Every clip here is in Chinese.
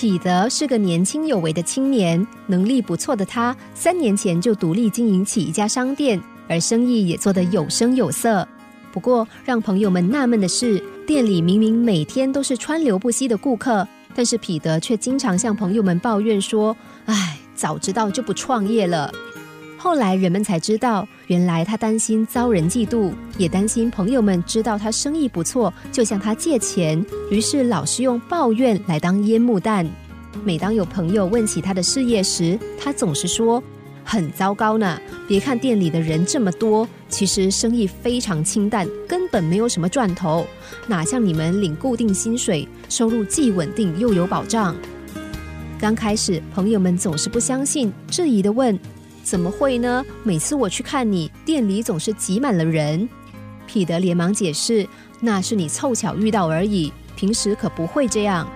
彼得是个年轻有为的青年，能力不错的他，三年前就独立经营起一家商店，而生意也做得有声有色。不过，让朋友们纳闷的是，店里明明每天都是川流不息的顾客，但是彼得却经常向朋友们抱怨说：“唉，早知道就不创业了。”后来人们才知道，原来他担心遭人嫉妒，也担心朋友们知道他生意不错就向他借钱，于是老是用抱怨来当烟幕弹。每当有朋友问起他的事业时，他总是说：“很糟糕呢。别看店里的人这么多，其实生意非常清淡，根本没有什么赚头，哪像你们领固定薪水，收入既稳定又有保障。”刚开始，朋友们总是不相信，质疑的问。怎么会呢？每次我去看你，店里总是挤满了人。彼得连忙解释：“那是你凑巧遇到而已，平时可不会这样。”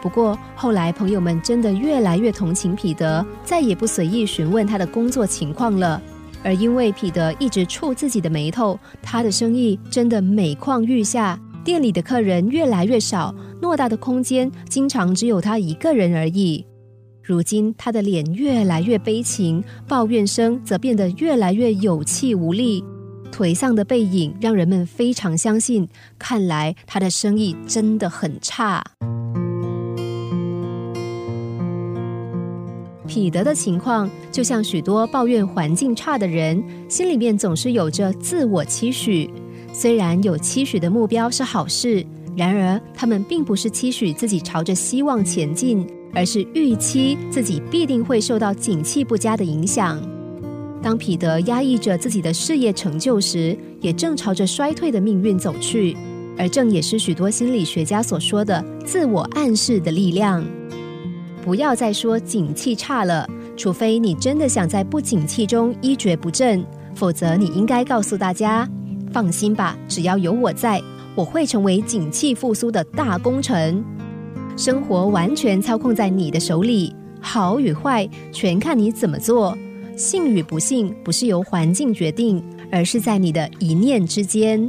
不过后来朋友们真的越来越同情彼得，再也不随意询问他的工作情况了。而因为彼得一直触自己的眉头，他的生意真的每况愈下，店里的客人越来越少，偌大的空间经常只有他一个人而已。如今，他的脸越来越悲情，抱怨声则变得越来越有气无力，颓丧的背影让人们非常相信，看来他的生意真的很差。彼得的情况就像许多抱怨环境差的人，心里面总是有着自我期许。虽然有期许的目标是好事，然而他们并不是期许自己朝着希望前进。而是预期自己必定会受到景气不佳的影响。当彼得压抑着自己的事业成就时，也正朝着衰退的命运走去。而正也是许多心理学家所说的自我暗示的力量。不要再说景气差了，除非你真的想在不景气中一蹶不振，否则你应该告诉大家：放心吧，只要有我在，我会成为景气复苏的大功臣。生活完全操控在你的手里，好与坏全看你怎么做。幸与不幸不是由环境决定，而是在你的一念之间。